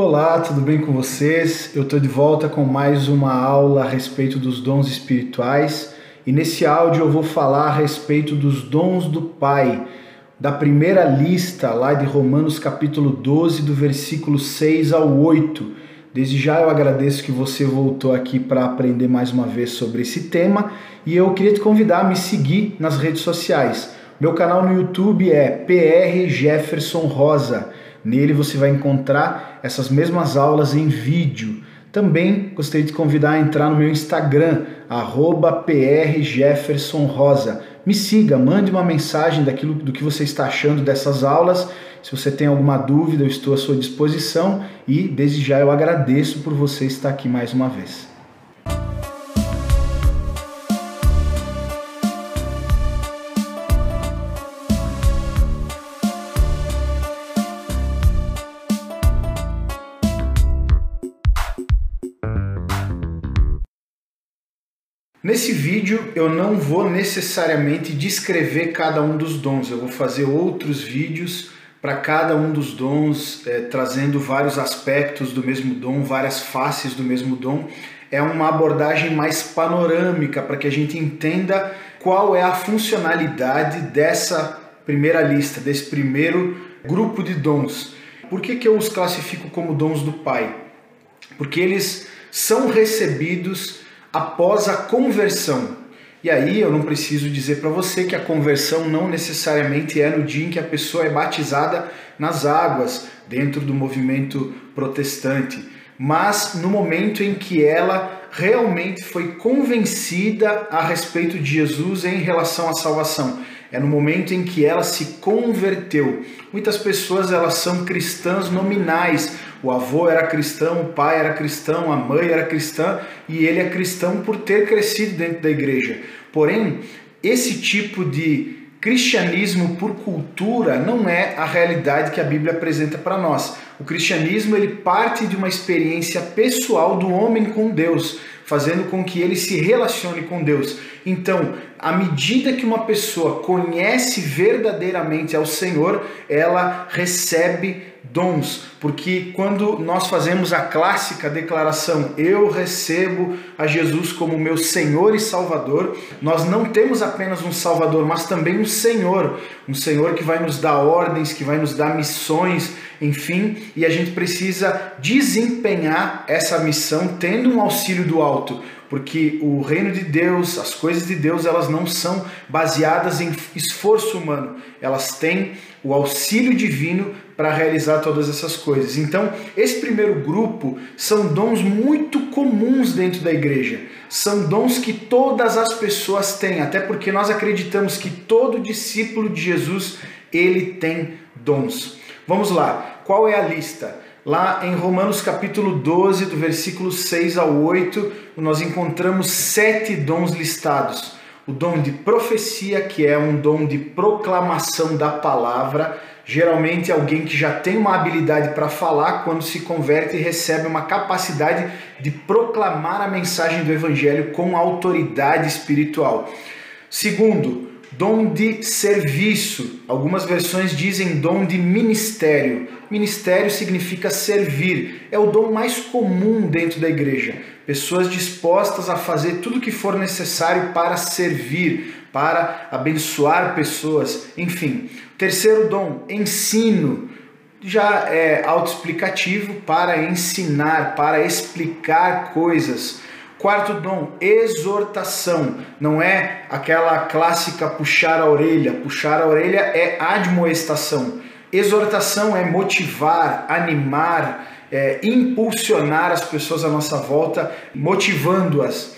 Olá, tudo bem com vocês? Eu estou de volta com mais uma aula a respeito dos dons espirituais e nesse áudio eu vou falar a respeito dos dons do Pai, da primeira lista lá de Romanos capítulo 12, do versículo 6 ao 8. Desde já eu agradeço que você voltou aqui para aprender mais uma vez sobre esse tema e eu queria te convidar a me seguir nas redes sociais. Meu canal no YouTube é PR Jefferson Rosa. Nele você vai encontrar essas mesmas aulas em vídeo. Também gostaria de convidar a entrar no meu Instagram, prjeffersonrosa. Me siga, mande uma mensagem daquilo do que você está achando dessas aulas. Se você tem alguma dúvida, eu estou à sua disposição e desde já eu agradeço por você estar aqui mais uma vez. Nesse vídeo eu não vou necessariamente descrever cada um dos dons, eu vou fazer outros vídeos para cada um dos dons, é, trazendo vários aspectos do mesmo dom, várias faces do mesmo dom. É uma abordagem mais panorâmica para que a gente entenda qual é a funcionalidade dessa primeira lista, desse primeiro grupo de dons. Por que, que eu os classifico como dons do Pai? Porque eles são recebidos após a conversão. E aí eu não preciso dizer para você que a conversão não necessariamente é no dia em que a pessoa é batizada nas águas, dentro do movimento protestante, mas no momento em que ela realmente foi convencida a respeito de Jesus em relação à salvação. É no momento em que ela se converteu. Muitas pessoas elas são cristãs nominais, o avô era cristão, o pai era cristão, a mãe era cristã e ele é cristão por ter crescido dentro da igreja. Porém, esse tipo de cristianismo por cultura não é a realidade que a Bíblia apresenta para nós. O cristianismo ele parte de uma experiência pessoal do homem com Deus, fazendo com que ele se relacione com Deus. Então, à medida que uma pessoa conhece verdadeiramente ao Senhor, ela recebe dons, porque quando nós fazemos a clássica declaração eu recebo a Jesus como meu Senhor e Salvador, nós não temos apenas um Salvador, mas também um Senhor, um Senhor que vai nos dar ordens, que vai nos dar missões, enfim, e a gente precisa desempenhar essa missão tendo um auxílio do alto, porque o reino de Deus, as coisas de Deus, elas não são baseadas em esforço humano, elas têm o auxílio divino para realizar todas essas coisas. Então, esse primeiro grupo são dons muito comuns dentro da igreja. São dons que todas as pessoas têm, até porque nós acreditamos que todo discípulo de Jesus, ele tem dons. Vamos lá. Qual é a lista? Lá em Romanos capítulo 12, do versículo 6 ao 8, nós encontramos sete dons listados o dom de profecia, que é um dom de proclamação da palavra. Geralmente, alguém que já tem uma habilidade para falar, quando se converte, recebe uma capacidade de proclamar a mensagem do evangelho com autoridade espiritual. Segundo, dom de serviço. Algumas versões dizem dom de ministério. Ministério significa servir. É o dom mais comum dentro da igreja. Pessoas dispostas a fazer tudo o que for necessário para servir, para abençoar pessoas, enfim. Terceiro dom, ensino. Já é autoexplicativo para ensinar, para explicar coisas. Quarto dom, exortação. Não é aquela clássica puxar a orelha. Puxar a orelha é admoestação. Exortação é motivar, animar, é, impulsionar as pessoas à nossa volta, motivando-as.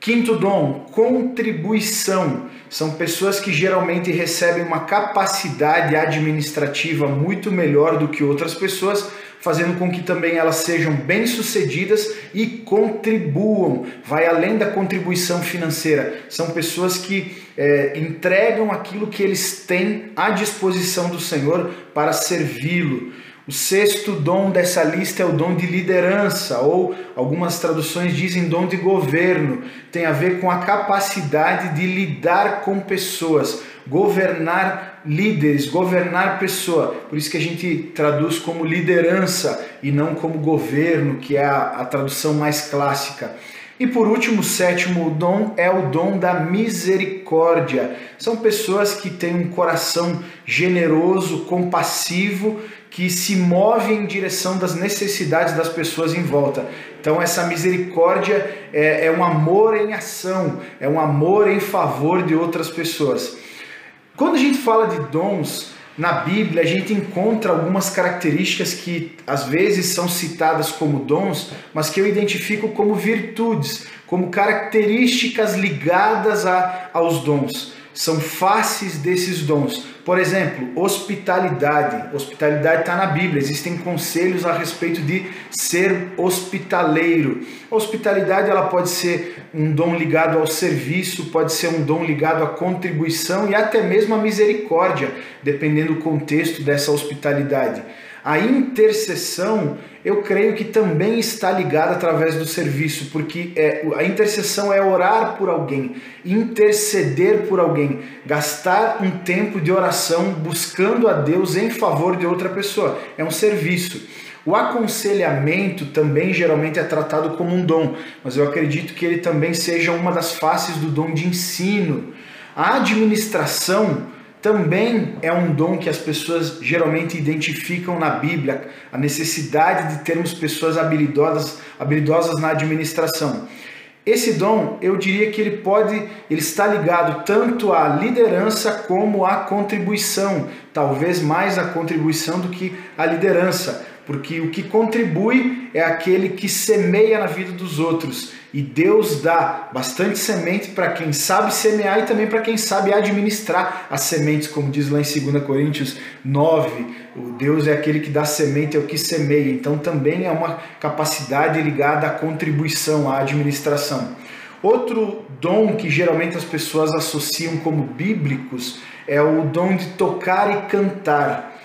Quinto dom, contribuição. São pessoas que geralmente recebem uma capacidade administrativa muito melhor do que outras pessoas fazendo com que também elas sejam bem-sucedidas e contribuam. Vai além da contribuição financeira. São pessoas que é, entregam aquilo que eles têm à disposição do Senhor para servi-lo. O sexto dom dessa lista é o dom de liderança, ou algumas traduções dizem dom de governo. Tem a ver com a capacidade de lidar com pessoas. governar líderes, governar pessoa. Por isso que a gente traduz como liderança e não como governo, que é a, a tradução mais clássica. E por último, o sétimo dom é o dom da misericórdia. São pessoas que têm um coração generoso, compassivo, que se movem em direção das necessidades das pessoas em volta. Então, essa misericórdia é, é um amor em ação, é um amor em favor de outras pessoas. Quando a gente fala de dons, na Bíblia a gente encontra algumas características que às vezes são citadas como dons, mas que eu identifico como virtudes, como características ligadas a, aos dons. São faces desses dons. Por exemplo, hospitalidade. Hospitalidade está na Bíblia, existem conselhos a respeito de ser hospitaleiro. A hospitalidade ela pode ser um dom ligado ao serviço, pode ser um dom ligado à contribuição e até mesmo à misericórdia, dependendo do contexto dessa hospitalidade. A intercessão, eu creio que também está ligada através do serviço, porque é, a intercessão é orar por alguém, interceder por alguém, gastar um tempo de oração buscando a Deus em favor de outra pessoa. É um serviço. O aconselhamento também geralmente é tratado como um dom, mas eu acredito que ele também seja uma das faces do dom de ensino. A administração também é um dom que as pessoas geralmente identificam na Bíblia, a necessidade de termos pessoas habilidosas, habilidosas na administração. Esse dom, eu diria que ele pode, ele está ligado tanto à liderança como à contribuição, talvez mais à contribuição do que à liderança, porque o que contribui é aquele que semeia na vida dos outros. E Deus dá bastante semente para quem sabe semear e também para quem sabe administrar as sementes, como diz lá em 2 Coríntios 9. O Deus é aquele que dá semente, é o que semeia. Então também é uma capacidade ligada à contribuição, à administração. Outro dom que geralmente as pessoas associam como bíblicos é o dom de tocar e cantar.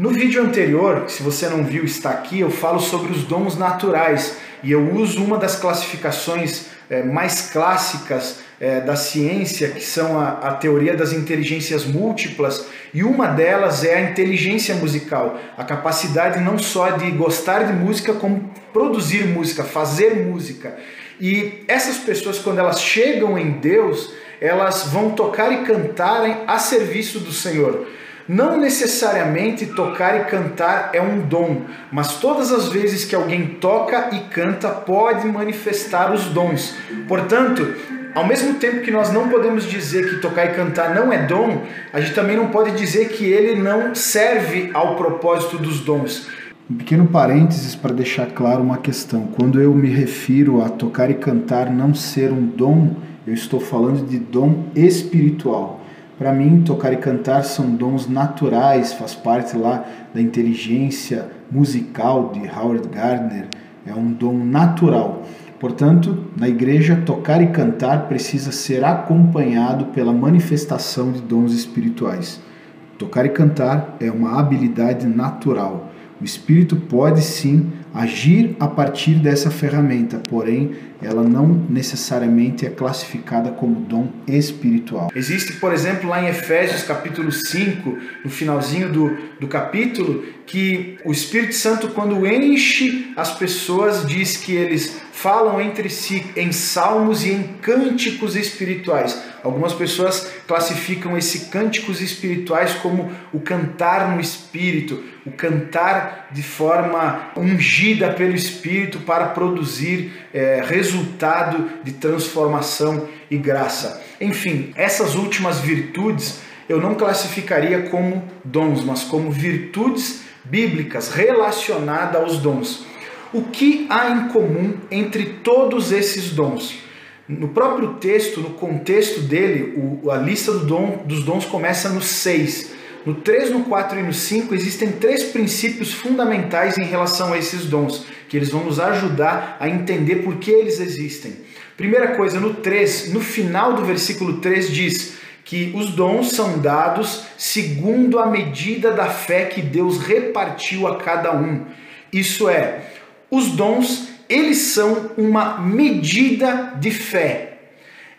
No vídeo anterior, se você não viu, está aqui, eu falo sobre os dons naturais e eu uso uma das classificações é, mais clássicas é, da ciência, que são a, a, teoria das inteligências múltiplas, e uma delas é a inteligência musical, a capacidade não só de gostar de música, como produzir música, fazer música. E essas pessoas, quando elas chegam em Deus, elas vão tocar e cantar a serviço do Senhor. Não necessariamente tocar e cantar é um dom, mas todas as vezes que alguém toca e canta pode manifestar os dons. Portanto, ao mesmo tempo que nós não podemos dizer que tocar e cantar não é dom, a gente também não pode dizer que ele não serve ao propósito dos dons. Um pequeno parênteses para deixar claro uma questão. Quando eu me refiro a tocar e cantar não ser um dom, eu estou falando de dom espiritual. Para mim, tocar e cantar são dons naturais, faz parte lá da inteligência musical de Howard Gardner, é um dom natural. Portanto, na igreja, tocar e cantar precisa ser acompanhado pela manifestação de dons espirituais. Tocar e cantar é uma habilidade natural. O espírito pode sim agir a partir dessa ferramenta, porém ela não necessariamente é classificada como dom espiritual. Existe, por exemplo, lá em Efésios capítulo 5, no finalzinho do, do capítulo, que o Espírito Santo, quando enche as pessoas, diz que eles falam entre si em salmos e em cânticos espirituais. Algumas pessoas classificam esses cânticos espirituais como o cantar no espírito, o cantar de forma ungida pelo espírito para produzir é, resultado de transformação e graça. Enfim, essas últimas virtudes eu não classificaria como dons, mas como virtudes bíblicas relacionadas aos dons. O que há em comum entre todos esses dons? No próprio texto, no contexto dele, o, a lista do dom, dos dons começa no 6. No 3, no 4 e no 5 existem três princípios fundamentais em relação a esses dons, que eles vão nos ajudar a entender por que eles existem. Primeira coisa, no 3, no final do versículo 3 diz: que os dons são dados segundo a medida da fé que Deus repartiu a cada um. Isso é, os dons, eles são uma medida de fé.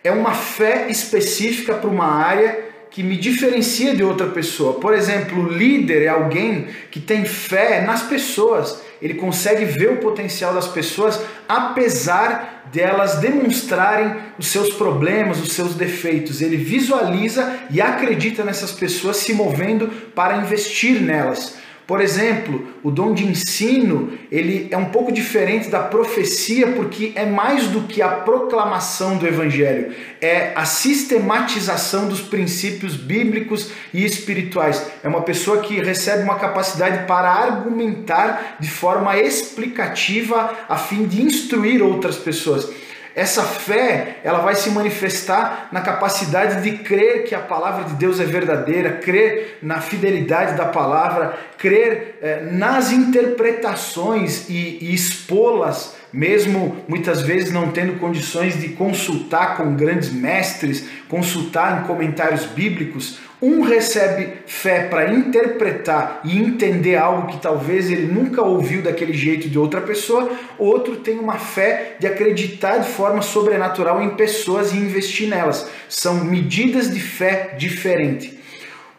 É uma fé específica para uma área que me diferencia de outra pessoa. Por exemplo, o líder é alguém que tem fé nas pessoas. Ele consegue ver o potencial das pessoas apesar delas demonstrarem os seus problemas, os seus defeitos. Ele visualiza e acredita nessas pessoas se movendo para investir nelas. Por exemplo, o dom de ensino, ele é um pouco diferente da profecia porque é mais do que a proclamação do evangelho, é a sistematização dos princípios bíblicos e espirituais. É uma pessoa que recebe uma capacidade para argumentar de forma explicativa a fim de instruir outras pessoas. Essa fé, ela vai se manifestar na capacidade de crer que a palavra de Deus é verdadeira, crer na fidelidade da palavra, crer eh, nas interpretações e, e expô-las, mesmo muitas vezes não tendo condições de consultar com grandes mestres, consultar em comentários bíblicos. Um recebe fé para interpretar e entender algo que talvez ele nunca ouviu daquele jeito de outra pessoa, outro tem uma fé de acreditar de forma sobrenatural em pessoas e investir nelas. São medidas de fé diferentes.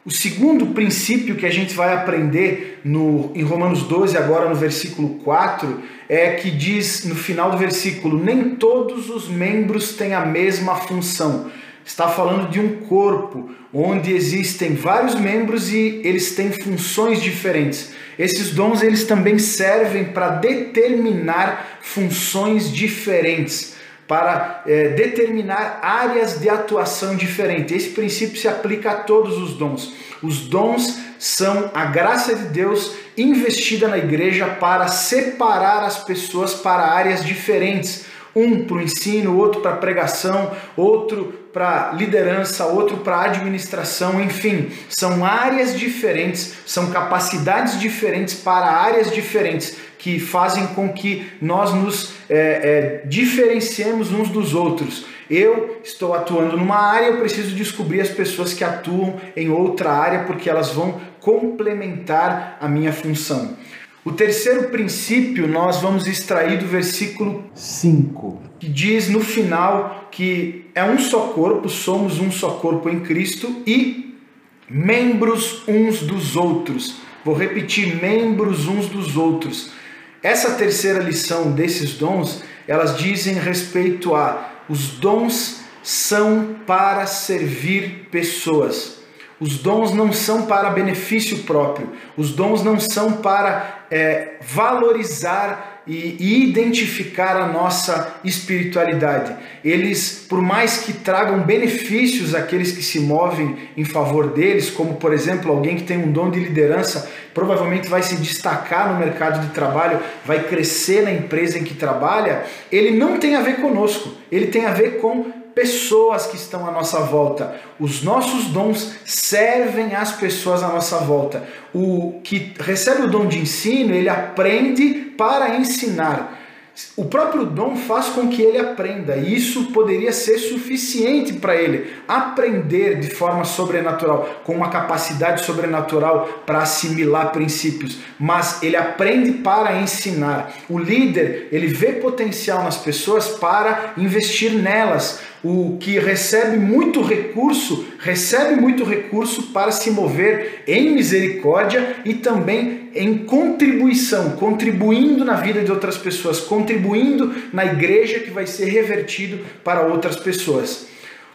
O segundo princípio que a gente vai aprender no, em Romanos 12, agora no versículo 4, é que diz no final do versículo: Nem todos os membros têm a mesma função está falando de um corpo onde existem vários membros e eles têm funções diferentes. Esses dons eles também servem para determinar funções diferentes, para é, determinar áreas de atuação diferentes. Esse princípio se aplica a todos os dons. Os dons são a graça de Deus investida na igreja para separar as pessoas para áreas diferentes um para o ensino, outro para pregação, outro para liderança, outro para administração, enfim, são áreas diferentes, são capacidades diferentes para áreas diferentes que fazem com que nós nos é, é, diferenciemos uns dos outros. Eu estou atuando numa área, eu preciso descobrir as pessoas que atuam em outra área porque elas vão complementar a minha função. O terceiro princípio nós vamos extrair do versículo 5, que diz no final que é um só corpo, somos um só corpo em Cristo e membros uns dos outros. Vou repetir, membros uns dos outros. Essa terceira lição desses dons, elas dizem respeito a os dons são para servir pessoas. Os dons não são para benefício próprio, os dons não são para é, valorizar e identificar a nossa espiritualidade. Eles, por mais que tragam benefícios àqueles que se movem em favor deles, como por exemplo alguém que tem um dom de liderança, provavelmente vai se destacar no mercado de trabalho, vai crescer na empresa em que trabalha, ele não tem a ver conosco, ele tem a ver com pessoas que estão à nossa volta. Os nossos dons servem às pessoas à nossa volta. O que recebe o dom de ensino, ele aprende para ensinar. O próprio dom faz com que ele aprenda, e isso poderia ser suficiente para ele aprender de forma sobrenatural, com uma capacidade sobrenatural para assimilar princípios, mas ele aprende para ensinar. O líder, ele vê potencial nas pessoas para investir nelas, o que recebe muito recurso, recebe muito recurso para se mover em misericórdia e também em contribuição, contribuindo na vida de outras pessoas, contribuindo na igreja que vai ser revertido para outras pessoas.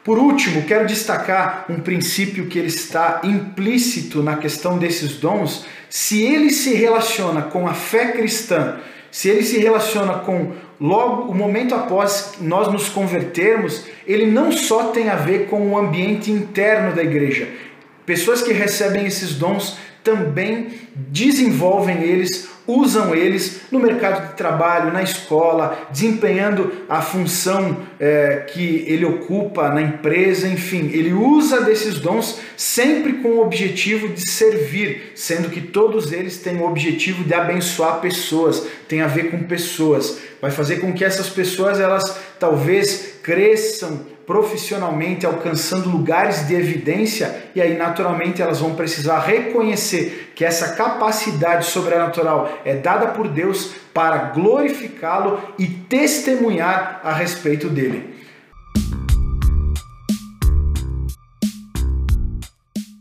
Por último, quero destacar um princípio que ele está implícito na questão desses dons, se ele se relaciona com a fé cristã, se ele se relaciona com logo o momento após nós nos convertermos, ele não só tem a ver com o ambiente interno da igreja. Pessoas que recebem esses dons também desenvolvem eles, usam eles no mercado de trabalho, na escola, desempenhando a função é, que ele ocupa na empresa, enfim, ele usa desses dons sempre com o objetivo de servir, sendo que todos eles têm o objetivo de abençoar pessoas, tem a ver com pessoas, vai fazer com que essas pessoas elas talvez cresçam profissionalmente, alcançando lugares de evidência, e aí naturalmente elas vão precisar reconhecer que essa capacidade sobrenatural é dada por Deus para glorificá-lo e testemunhar a respeito dele.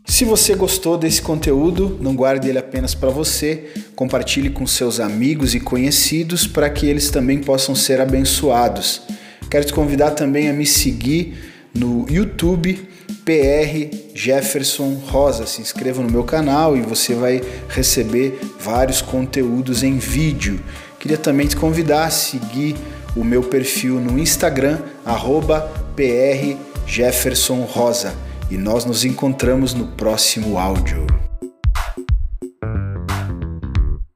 Se você gostou desse conteúdo, não guarde ele apenas para você, compartilhe com seus amigos e conhecidos para que eles também possam ser abençoados. Quero te convidar também a me seguir no YouTube PR Jefferson Rosa. Se inscreva no meu canal e você vai receber vários conteúdos em vídeo. Queria também te convidar a seguir o meu perfil no Instagram, arroba PR Jefferson Rosa. E nós nos encontramos no próximo áudio.